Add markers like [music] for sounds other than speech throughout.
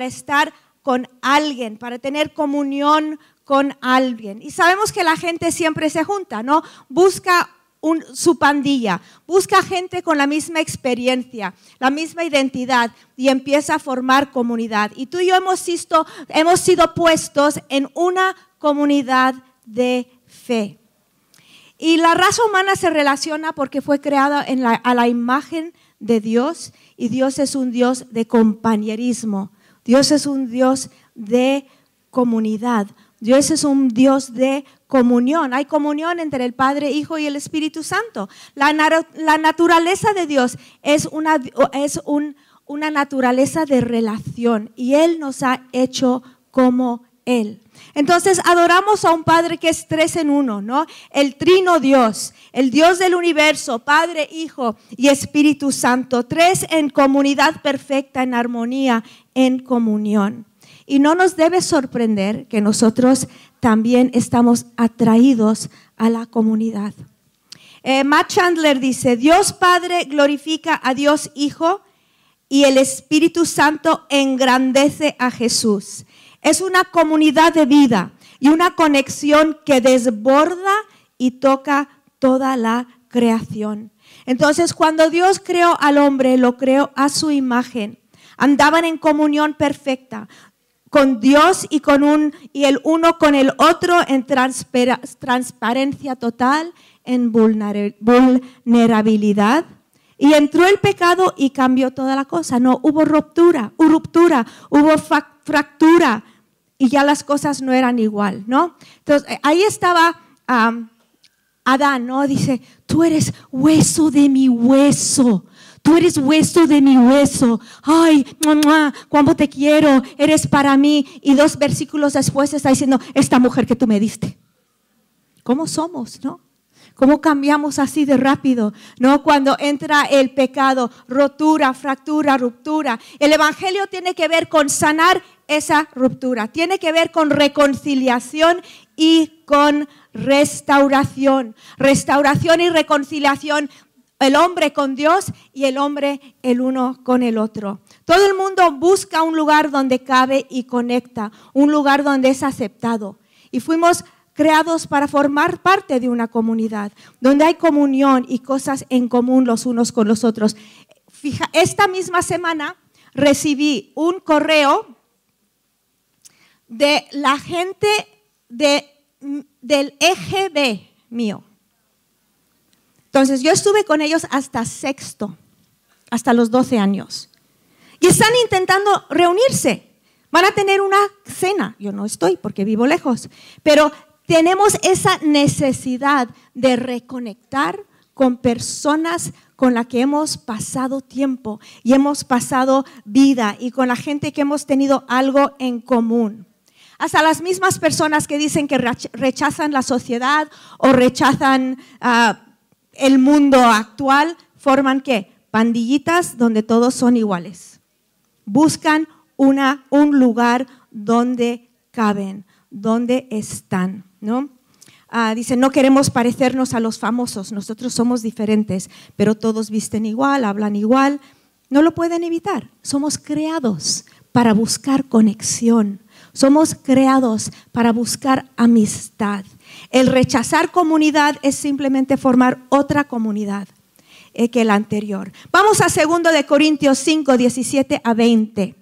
para estar con alguien, para tener comunión con alguien. Y sabemos que la gente siempre se junta, ¿no? Busca su pandilla, busca gente con la misma experiencia, la misma identidad y empieza a formar comunidad. Y tú y yo hemos, hemos sido puestos en una comunidad de fe. Y la raza humana se relaciona porque fue creada a la imagen de Dios y Dios es un Dios de compañerismo. Dios es un Dios de comunidad. Dios es un Dios de comunión. Hay comunión entre el Padre, Hijo y el Espíritu Santo. La, naturaleza de Dios es, una, es una naturaleza de relación y Él nos ha hecho como Él. Entonces adoramos a un Padre que es tres en uno, ¿no? El trino Dios, el Dios del universo, Padre, Hijo y Espíritu Santo, tres en comunidad perfecta, en armonía, en comunión. Y no nos debe sorprender que nosotros también estamos atraídos a la comunidad. Eh, Matt Chandler dice, Dios Padre glorifica a Dios Hijo y el Espíritu Santo engrandece a Jesús. Es una comunidad de vida y una conexión que desborda y toca toda la creación. Entonces, cuando Dios creó al hombre, lo creó a su imagen. Andaban en comunión perfecta con Dios y con un y el uno con el otro en transparencia total, en vulnerabilidad. Y entró el pecado y cambió toda la cosa. No, hubo ruptura, hubo ruptura, hubo fractura, y ya las cosas no eran igual, ¿no? Entonces, eh, ahí estaba Adán, ¿no? Dice, tú eres hueso de mi hueso. Tú eres hueso de mi hueso. Ay, mamá, cuánto te quiero, eres para mí. Y dos versículos después está diciendo, esta mujer que tú me diste. ¿Cómo somos, no? ¿Cómo cambiamos así de rápido? ¿No? Cuando entra el pecado, rotura, fractura, ruptura. El Evangelio tiene que ver con sanar esa ruptura. Tiene que ver con reconciliación y con restauración. Restauración y reconciliación el hombre con Dios y el hombre el uno con el otro. Todo el mundo busca un lugar donde cabe y conecta, un lugar donde es aceptado. Y fuimos creados para formar parte de una comunidad, donde hay comunión y cosas en común los unos con los otros. Fija, esta misma semana recibí un correo de la gente de, del EGB mío. Entonces yo estuve con ellos hasta sexto, hasta los 12 años. Y están intentando reunirse. Van a tener una cena. Yo no estoy porque vivo lejos. Pero tenemos esa necesidad de reconectar con personas con las que hemos pasado tiempo y hemos pasado vida y con la gente que hemos tenido algo en común. Hasta las mismas personas que dicen que rechazan la sociedad o rechazan ah, el mundo actual, forman qué? Pandillitas donde todos son iguales. Buscan una, un lugar donde caben, donde están. ¿no? Ah, dicen, no queremos parecernos a los famosos, nosotros somos diferentes, pero todos visten igual, hablan igual. No lo pueden evitar. Somos creados para buscar conexión, somos creados para buscar amistad. El rechazar comunidad es simplemente formar otra comunidad eh, que la anterior. Vamos a 2 de Corintios 5, 17 a 20.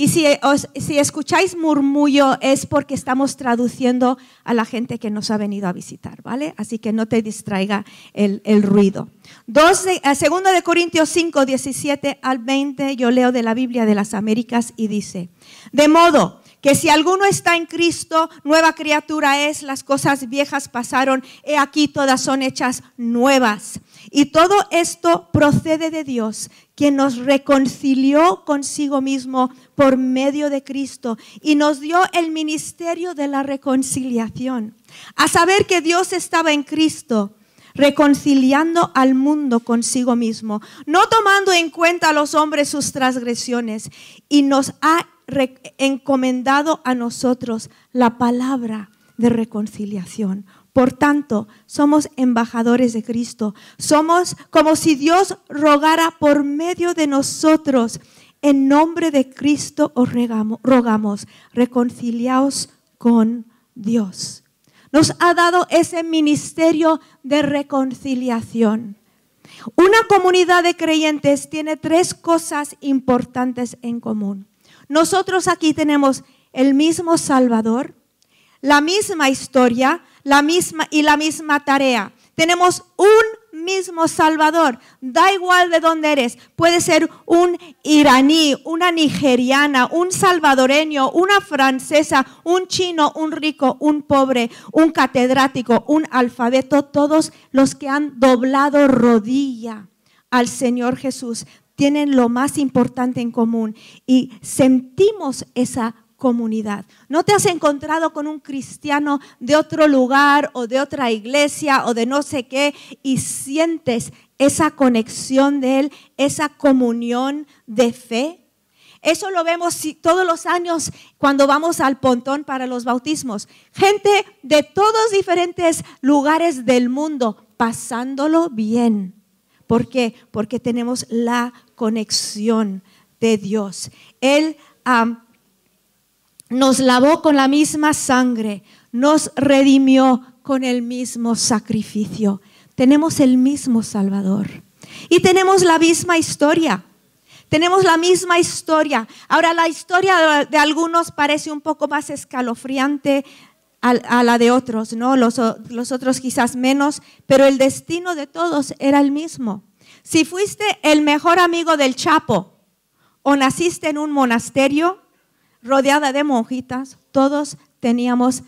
Y si, escucháis murmullo es porque estamos traduciendo a la gente que nos ha venido a visitar, ¿vale? Así que no te distraiga el, ruido. De, eh, segundo de Corintios 5, 17 al 20, yo leo de la Biblia de las Américas y dice, de modo que si alguno está en Cristo, nueva criatura es, las cosas viejas pasaron, he aquí todas son hechas nuevas. Y todo esto procede de Dios, quien nos reconcilió consigo mismo por medio de Cristo y nos dio el ministerio de la reconciliación. A saber que Dios estaba en Cristo reconciliando al mundo consigo mismo, no tomando en cuenta a los hombres sus transgresiones, y nos ha encomendado a nosotros la palabra de reconciliación. Por tanto, somos embajadores de Cristo. Somos como si Dios rogara por medio de nosotros. en nombre de Cristo os rogamos, reconciliaos con Dios. Nos ha dado ese ministerio de reconciliación. Una comunidad de creyentes tiene tres cosas importantes en común. Nosotros aquí tenemos el mismo Salvador, la misma historia, la misma y la misma tarea. Tenemos un mismo Salvador. Da igual de dónde eres. Puede ser un iraní, una nigeriana, un salvadoreño, una francesa, un chino, un rico, un pobre, un catedrático, un alfabeto. Todos los que han doblado rodilla al Señor Jesús tienen lo más importante en común y sentimos esa comunidad. No te has encontrado con un cristiano de otro lugar o de otra iglesia o de no sé qué y sientes esa conexión de él, esa comunión de fe. Eso lo vemos todos los años cuando vamos al pontón para los bautismos. Gente de todos diferentes lugares del mundo pasándolo bien. ¿Por qué? Porque tenemos la conexión de Dios. Él nos lavó con la misma sangre, nos redimió con el mismo sacrificio. Tenemos el mismo Salvador y tenemos la misma historia. Tenemos la misma historia. Ahora la historia de algunos parece un poco más escalofriante a, la de otros, ¿no? Los, otros quizás menos, pero el destino de todos era el mismo. Si fuiste el mejor amigo del Chapo o naciste en un monasterio, rodeada de monjitas, todos teníamos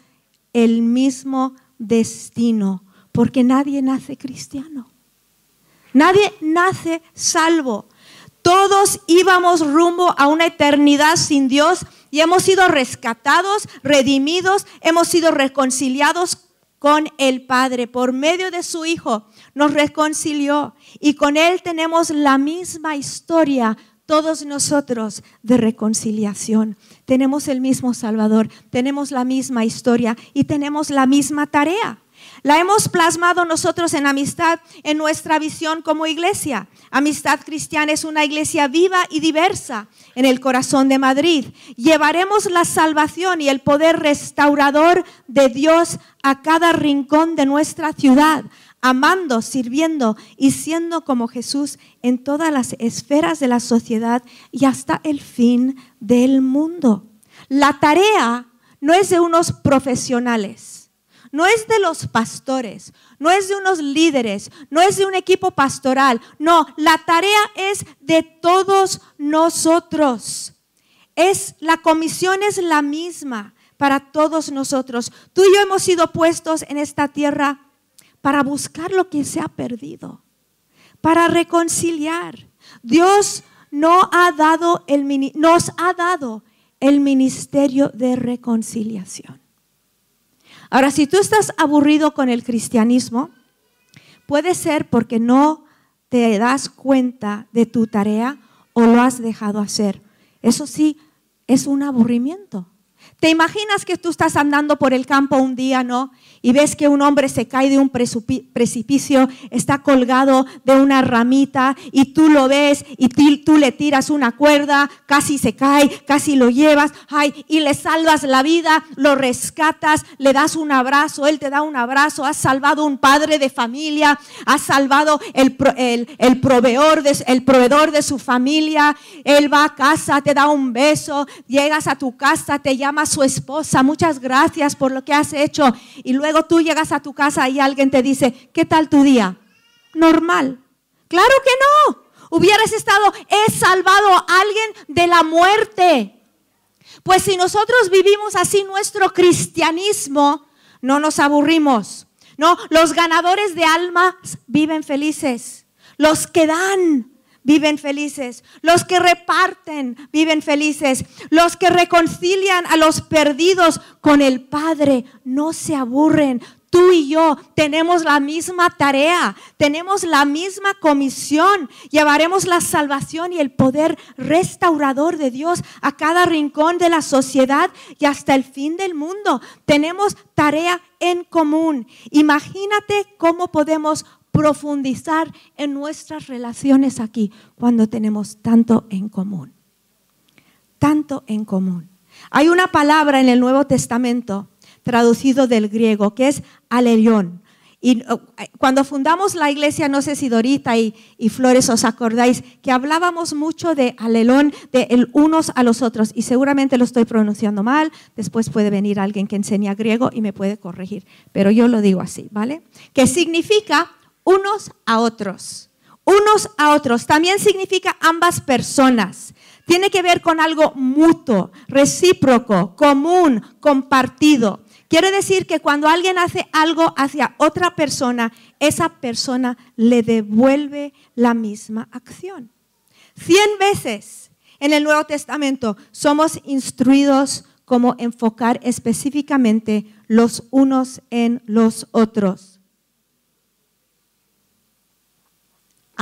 el mismo destino, porque nadie nace cristiano. Nadie nace salvo. Todos íbamos rumbo a una eternidad sin Dios y hemos sido rescatados, redimidos, hemos sido reconciliados con el Padre por medio de su Hijo. Nos reconcilió y con Él tenemos la misma historia todos nosotros de reconciliación. Tenemos el mismo Salvador, tenemos la misma historia y tenemos la misma tarea. La hemos plasmado nosotros en amistad en nuestra visión como iglesia. Amistad Cristiana es una iglesia viva y diversa en el corazón de Madrid. Llevaremos la salvación y el poder restaurador de Dios a cada rincón de nuestra ciudad, amando, sirviendo y siendo como Jesús en todas las esferas de la sociedad y hasta el fin del mundo. La tarea no es de unos profesionales, no es de los pastores, no es de unos líderes, no es de un equipo pastoral, no, la tarea es de todos nosotros. Es la comisión es la misma para todos nosotros. Tú y yo hemos sido puestos en esta tierra para buscar lo que se ha perdido, para reconciliar. Dios no ha dado el, nos ha dado el ministerio de reconciliación. Ahora, si tú estás aburrido con el cristianismo, puede ser porque no te das cuenta de tu tarea o lo has dejado hacer. Eso sí, es un aburrimiento. ¿Te imaginas que tú estás andando por el campo un día, no? Y ves que un hombre se cae de un precipicio, está colgado de una ramita y tú lo ves y tú le tiras una cuerda, casi se cae, casi lo llevas, ay, y le salvas la vida, lo rescatas, le das un abrazo, él te da un abrazo, has salvado un padre de familia, has salvado el, el, proveedor, de, el proveedor de su familia, él va a casa, te da un beso, llegas a tu casa, te llamas su esposa, muchas gracias por lo que has hecho. Y luego tú llegas a tu casa y alguien te dice, ¿qué tal tu día? Normal. Claro que no. Hubieras estado, he salvado a alguien de la muerte. Pues si nosotros vivimos así nuestro cristianismo, no nos aburrimos. No, los ganadores de almas viven felices. Los que dan viven felices. Los que reparten viven felices. Los que reconcilian a los perdidos con el Padre no se aburren. Tú y yo tenemos la misma tarea, tenemos la misma comisión. Llevaremos la salvación y el poder restaurador de Dios a cada rincón de la sociedad y hasta el fin del mundo. Tenemos tarea en común. Imagínate cómo podemos profundizar en nuestras relaciones aquí cuando tenemos tanto en común. tanto en común. Hay una palabra en el Nuevo Testamento traducido del griego que es alerión. Y uh, cuando fundamos la iglesia, no sé si Dorita y, Flores os acordáis, que hablábamos mucho de alelón, de el unos a los otros, y seguramente lo estoy pronunciando mal, después puede venir alguien que enseña griego y me puede corregir, pero yo lo digo así, ¿vale? Que significa unos a otros, unos a otros, también significa ambas personas. Tiene que ver con algo mutuo, recíproco, común, compartido. Quiere decir que cuando alguien hace algo hacia otra persona, esa persona le devuelve la misma acción. Cien veces en el Nuevo Testamento somos instruidos cómo enfocar específicamente los unos en los otros.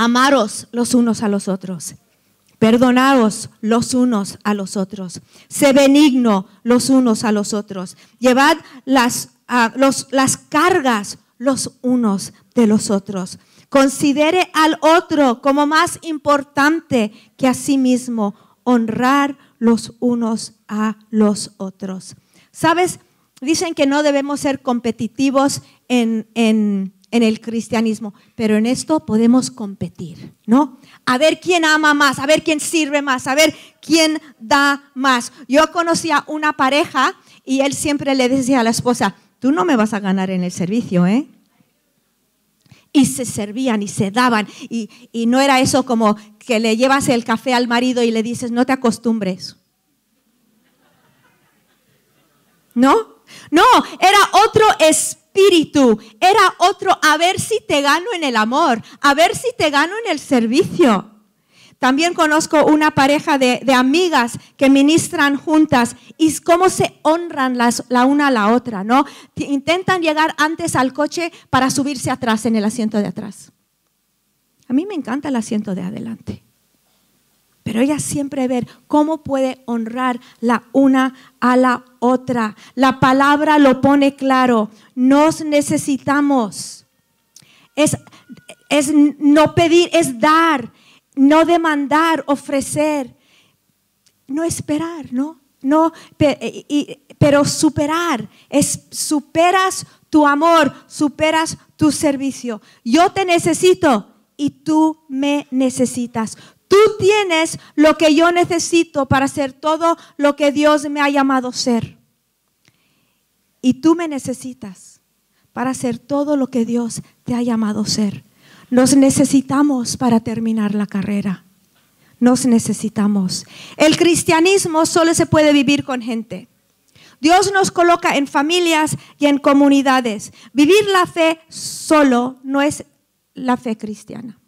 Amaros los unos a los otros. Perdonaos los unos a los otros. Sé benigno los unos a los otros. Llevad las, las cargas los unos de los otros. Considere al otro como más importante que a sí mismo. Honrar los unos a los otros. ¿Sabes? Dicen que no debemos ser competitivos en, en en el cristianismo, pero en esto podemos competir, ¿no? A ver quién ama más, a ver quién sirve más, a ver quién da más. Yo conocía una pareja y él siempre le decía a la esposa, tú no me vas a ganar en el servicio, ¿eh? Y se servían y se daban y, y no era eso como que le llevas el café al marido y le dices, no te acostumbres. ¿No? No, era otro espíritu espíritu, era otro, a ver si te gano en el amor, a ver si te gano en el servicio. También conozco una pareja de, amigas que ministran juntas y cómo se honran las, la una a la otra, ¿no? Intentan llegar antes al coche para subirse atrás en el asiento de atrás. A mí me encanta el asiento de adelante. Pero ella siempre ver cómo puede honrar la una a la otra. La palabra lo pone claro. Nos necesitamos. Es, es no pedir, es dar, no demandar, ofrecer. No esperar, ¿no? No, pero superar. Es superas tu amor, superas tu servicio. Yo te necesito y tú me necesitas. Tú tienes lo que yo necesito para hacer todo lo que Dios me ha llamado ser. Y tú me necesitas para hacer todo lo que Dios te ha llamado ser. Nos necesitamos para terminar la carrera. Nos necesitamos. El cristianismo solo se puede vivir con gente. Dios nos coloca en familias y en comunidades. Vivir la fe solo no es la fe cristiana.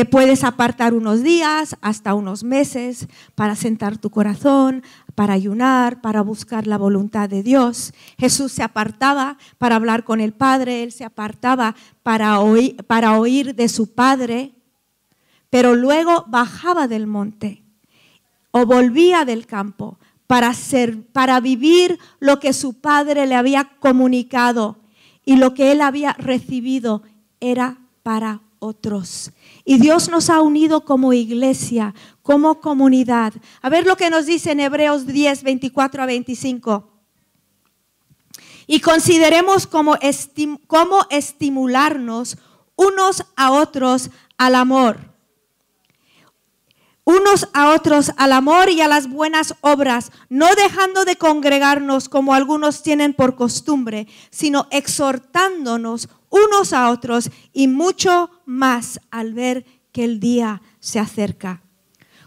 Te puedes apartar unos días, hasta unos meses, para sentar tu corazón, para ayunar, para buscar la voluntad de Dios. Jesús se apartaba para hablar con el Padre, él se apartaba para oír, de su Padre, pero luego bajaba del monte o volvía del campo para, para vivir lo que su Padre le había comunicado y lo que él había recibido era para otros. Y Dios nos ha unido como iglesia, como comunidad. A ver lo que nos dice en Hebreos 10, 24 a 25. Y consideremos cómo, cómo estimularnos unos a otros al amor unos a otros al amor y a las buenas obras, no dejando de congregarnos como algunos tienen por costumbre, sino exhortándonos unos a otros y mucho más al ver que el día se acerca.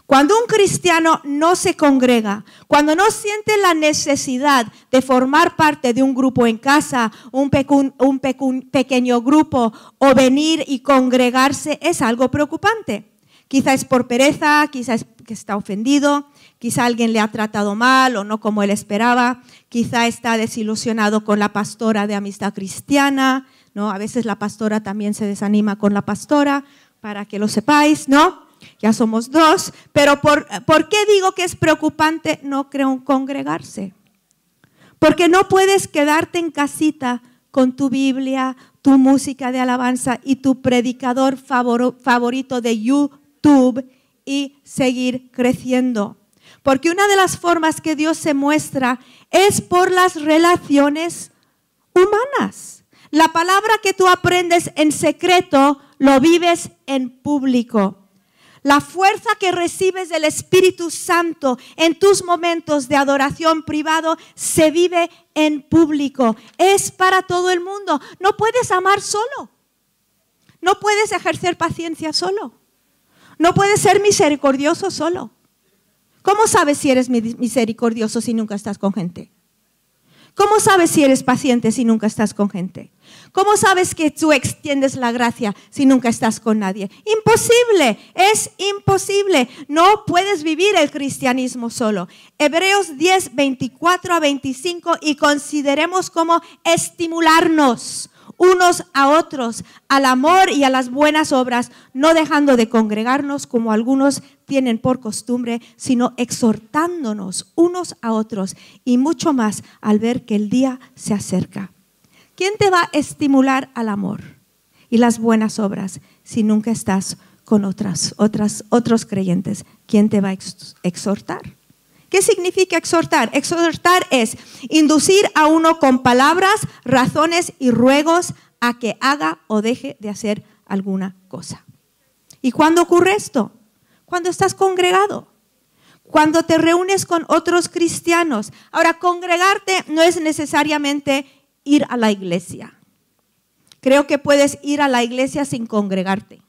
Cuando un cristiano no se congrega, cuando no siente la necesidad de formar parte de un grupo en casa, un, pequeño grupo o venir y congregarse, es algo preocupante. Quizá es por pereza, quizá es que está ofendido, quizá alguien le ha tratado mal o no como él esperaba, quizá está desilusionado con la pastora de amistad cristiana, ¿no? A veces la pastora también se desanima con la pastora, para que lo sepáis, ¿no? Ya somos dos, pero ¿por, ¿por qué digo que es preocupante no congregarse? Porque no puedes quedarte en casita con tu Biblia, tu música de alabanza y tu predicador favorito de YouTube y seguir creciendo. Porque una de las formas que Dios se muestra es por las relaciones humanas. La palabra que tú aprendes en secreto lo vives en público. La fuerza que recibes del Espíritu Santo en tus momentos de adoración privado se vive en público. Es para todo el mundo. No puedes amar solo. No puedes ejercer paciencia solo. No puedes ser misericordioso solo. ¿Cómo sabes si eres misericordioso si nunca estás con gente? ¿Cómo sabes si eres paciente si nunca estás con gente? ¿Cómo sabes que tú extiendes la gracia si nunca estás con nadie? Imposible, es imposible. No puedes vivir el cristianismo solo. Hebreos 10, 24 a 25 y consideremos cómo estimularnos unos a otros al amor y a las buenas obras, no dejando de congregarnos como algunos tienen por costumbre, sino exhortándonos unos a otros y mucho más al ver que el día se acerca. ¿Quién te va a estimular al amor y las buenas obras si nunca estás con otras, otras, otros creyentes? ¿Quién te va a exhortar? ¿Qué significa exhortar? Exhortar es inducir a uno con palabras, razones y ruegos a que haga o deje de hacer alguna cosa. ¿Y cuándo ocurre esto? Cuando estás congregado, cuando te reúnes con otros cristianos. Ahora, congregarte no es necesariamente ir a la iglesia. Creo que puedes ir a la iglesia sin congregarte.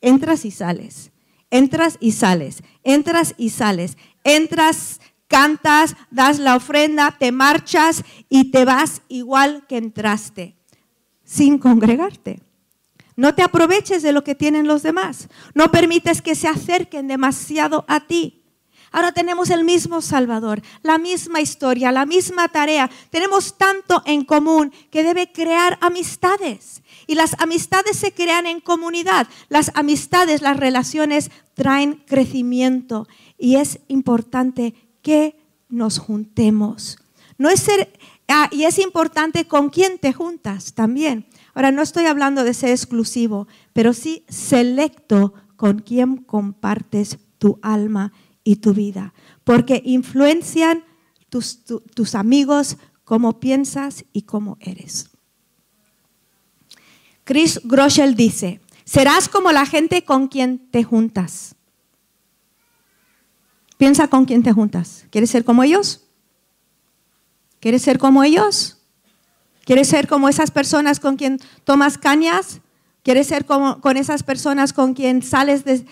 Entras y sales, entras y sales, entras y sales entras, cantas, das la ofrenda, te marchas y te vas igual que entraste, sin congregarte. No te aproveches de lo que tienen los demás. No permites que se acerquen demasiado a ti. Ahora tenemos el mismo Salvador, la misma historia, la misma tarea. Tenemos tanto en común que debe crear amistades. Y las amistades se crean en comunidad. Las amistades, las relaciones traen crecimiento y es importante que nos juntemos. No es ser, ah, y es importante con quién te juntas también. Ahora, no estoy hablando de ser exclusivo, pero sí selecto con quién compartes tu alma y tu vida, porque influencian tus, tus amigos cómo piensas y cómo eres. Chris Groschel dice, serás como la gente con quien te juntas. Piensa con quién te juntas. ¿Quieres ser como ellos? ¿Quieres ser como ellos? ¿Quieres ser como esas personas con quien tomas cañas? ¿Quieres ser como con esas personas con quien sales eh,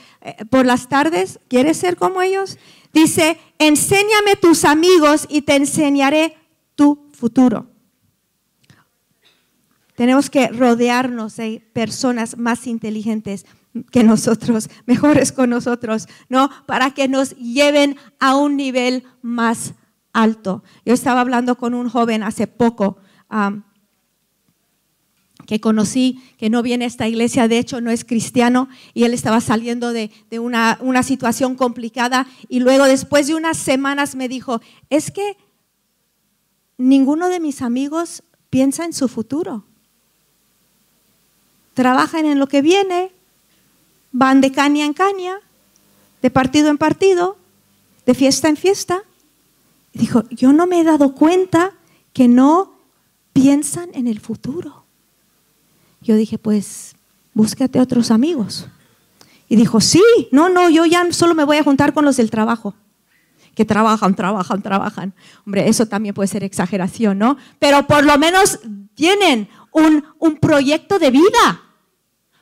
por las tardes? ¿Quieres ser como ellos? Dice, enséñame tus amigos y te enseñaré tu futuro. Tenemos que rodearnos de personas más inteligentes, que nosotros, [laughs] mejores con nosotros, ¿no? Para que nos lleven a un nivel más alto. Yo estaba hablando con un joven hace poco que conocí, que no viene a esta iglesia, de hecho no es cristiano, y él estaba saliendo de, una, una situación complicada y luego después de unas semanas me dijo, es que ninguno de mis amigos piensa en su futuro. Trabajan en lo que viene, van de caña en caña, de partido en partido, de fiesta en fiesta. Dijo, yo no me he dado cuenta que no piensan en el futuro. Yo dije, pues búscate otros amigos. Y dijo, sí, no, no, yo ya solo me voy a juntar con los del trabajo. Que trabajan, trabajan, trabajan. Hombre, eso también puede ser exageración, ¿no? Pero por lo menos tienen un, un proyecto de vida.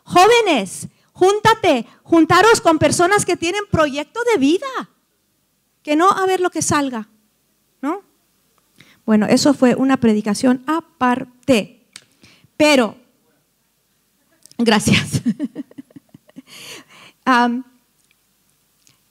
Jóvenes, Júntate, juntaros con personas que tienen proyecto de vida. Que no a ver lo que salga. ¿No? Bueno, eso fue una predicación aparte. Pero, gracias. [laughs]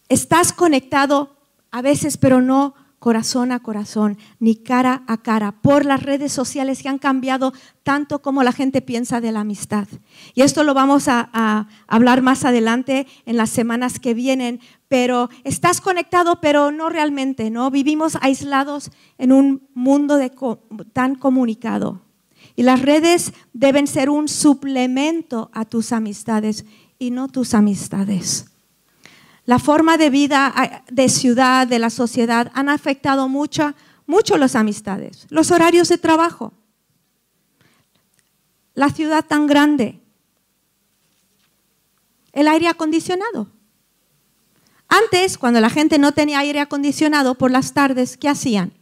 estás conectado a veces, pero no corazón a corazón, ni cara a cara, por las redes sociales que han cambiado tanto como la gente piensa de la amistad. Y esto lo vamos a, hablar más adelante en las semanas que vienen, pero estás conectado, pero no realmente, ¿no? Vivimos aislados en un mundo tan comunicado. Y las redes deben ser un suplemento a tus amistades y no tus amistades. la forma de vida de ciudad, de la sociedad, han afectado mucho, mucho las amistades, los horarios de trabajo, la ciudad tan grande, el aire acondicionado. Antes, cuando la gente no tenía aire acondicionado por las tardes, ¿qué hacían?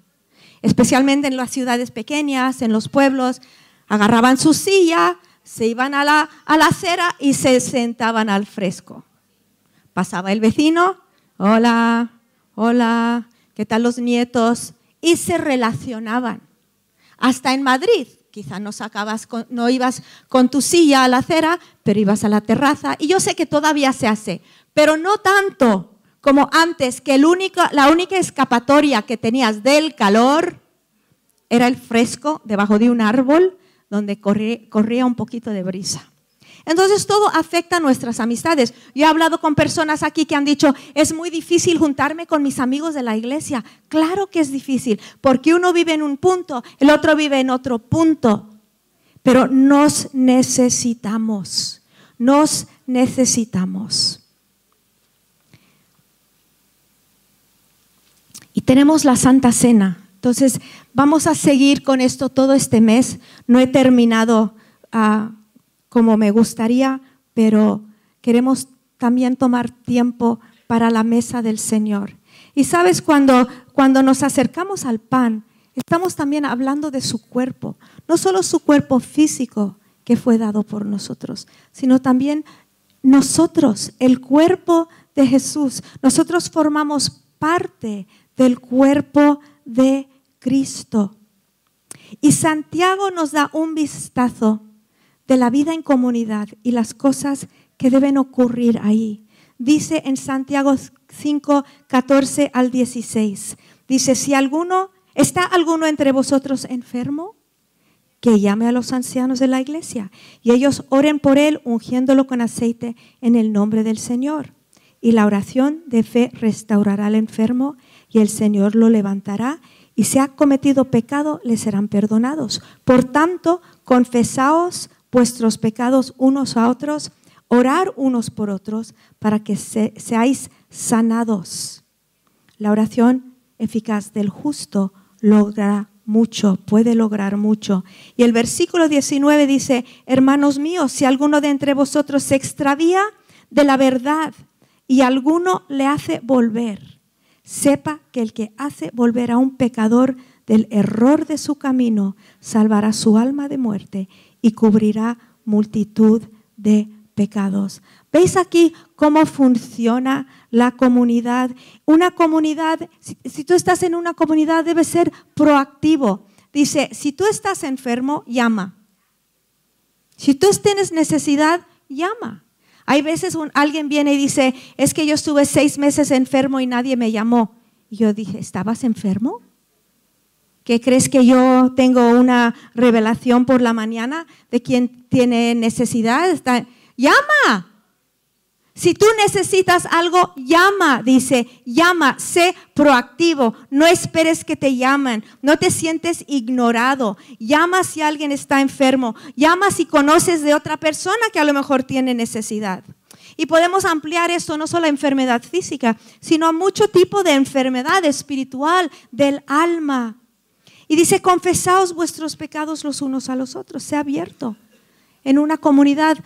Especialmente en las ciudades pequeñas, en los pueblos, agarraban su silla, se iban a la, a la acera y se sentaban al fresco. Pasaba el vecino, hola, hola, ¿qué tal los nietos? Y se relacionaban. Hasta en Madrid, quizá no, sacabas no ibas con tu silla a la acera, pero ibas a la terraza. Y yo sé que todavía se hace, pero no tanto como antes, que la única escapatoria que tenías del calor era el fresco debajo de un árbol donde corría un poquito de brisa. Entonces todo afecta a nuestras amistades. Yo he hablado con personas aquí que han dicho, es muy difícil juntarme con mis amigos de la iglesia. Claro que es difícil, porque uno vive en un punto, el otro vive en otro punto. Pero nos necesitamos, nos necesitamos. Y tenemos la Santa Cena. Entonces, vamos a seguir con esto todo este mes. No he terminado. Uh, como me gustaría, pero queremos también tomar tiempo para la mesa del Señor. Y sabes, cuando, cuando nos acercamos al pan, estamos también hablando de su cuerpo, no solo su cuerpo físico que fue dado por nosotros, sino también nosotros, el cuerpo de Jesús. Nosotros formamos parte del cuerpo de Cristo. Y Santiago nos da un vistazo de la vida en comunidad y las cosas que deben ocurrir ahí. Dice en Santiago 5, 14 al 16, dice, si alguno, ¿está alguno entre vosotros enfermo? Que llame a los ancianos de la iglesia y ellos oren por él ungiéndolo con aceite en el nombre del Señor. Y la oración de fe restaurará al enfermo y el Señor lo levantará y si ha cometido pecado le serán perdonados. Por tanto, confesaos vuestros pecados unos a otros, orar unos por otros para que seáis sanados. La oración eficaz del justo logra mucho, puede lograr mucho. Y el versículo 19 dice, hermanos míos, si alguno de entre vosotros se extravía de la verdad y alguno le hace volver, sepa que el que hace volver a un pecador del error de su camino salvará su alma de muerte y cubrirá multitud de pecados. ¿Veis aquí cómo funciona la comunidad? Una comunidad, si, tú estás en una comunidad, debe ser proactivo. Dice, si tú estás enfermo, llama. Si tú tienes necesidad, llama. Hay veces alguien viene y dice, es que yo estuve seis meses enfermo y nadie me llamó. Y yo dije, ¿estabas enfermo? ¿Qué crees que yo tengo una revelación por la mañana de quien tiene necesidad? llama. Si tú necesitas algo, llama, dice, llama, sé proactivo, no esperes que te llamen, no te sientes ignorado, llama si alguien está enfermo, llama si conoces de otra persona que a lo mejor tiene necesidad. Y podemos ampliar esto no solo a enfermedad física, sino a mucho tipo de enfermedad espiritual del alma. Y dice, confesaos vuestros pecados los unos a los otros. Sea abierto. En una comunidad,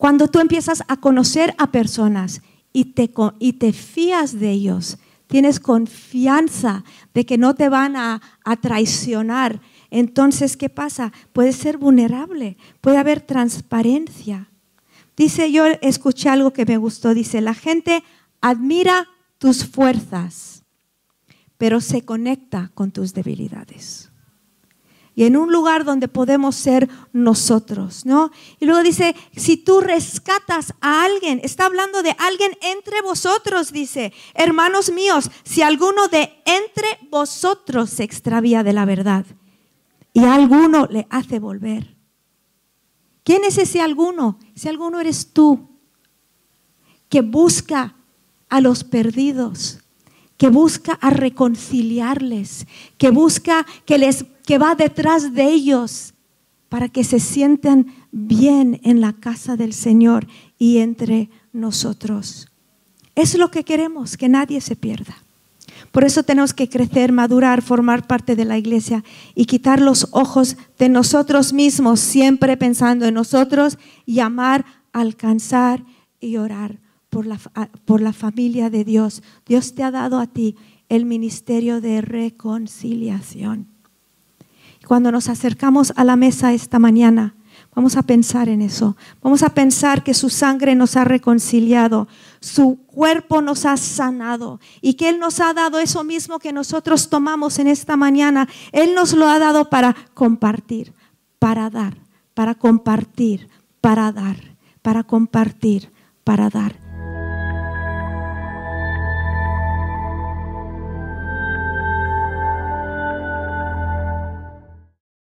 cuando tú empiezas a conocer a personas y te, y te fías de ellos, tienes confianza de que no te van a, a traicionar, entonces, ¿qué pasa? Puedes ser vulnerable, puede haber transparencia. Dice, yo escuché algo que me gustó, dice, la gente admira tus fuerzas pero se conecta con tus debilidades. En un lugar donde podemos ser nosotros, ¿no? Y luego dice, si tú rescatas a alguien, está hablando de alguien entre vosotros, dice, hermanos míos, si alguno de entre vosotros se extravía de la verdad y a alguno le hace volver. ¿Quién es ese alguno? Ese alguno eres tú, que busca a los perdidos, que busca a reconciliarles, que busca que les que va detrás de ellos para que se sientan bien en la casa del Señor y entre nosotros. Es lo que queremos, que nadie se pierda. Por eso tenemos que crecer, madurar, formar parte de la iglesia y quitar los ojos de nosotros mismos, siempre pensando en nosotros y amar, alcanzar y orar por la, por la familia de Dios. Dios te ha dado a ti el ministerio de reconciliación. Cuando nos acercamos a la mesa esta mañana, Vamos a pensar en eso. Vamos a pensar que su sangre nos ha reconciliado, su cuerpo nos ha sanado y que Él nos ha dado eso mismo que nosotros tomamos en esta mañana. Él nos lo ha dado para compartir, para dar, para compartir, para dar, para compartir, para dar.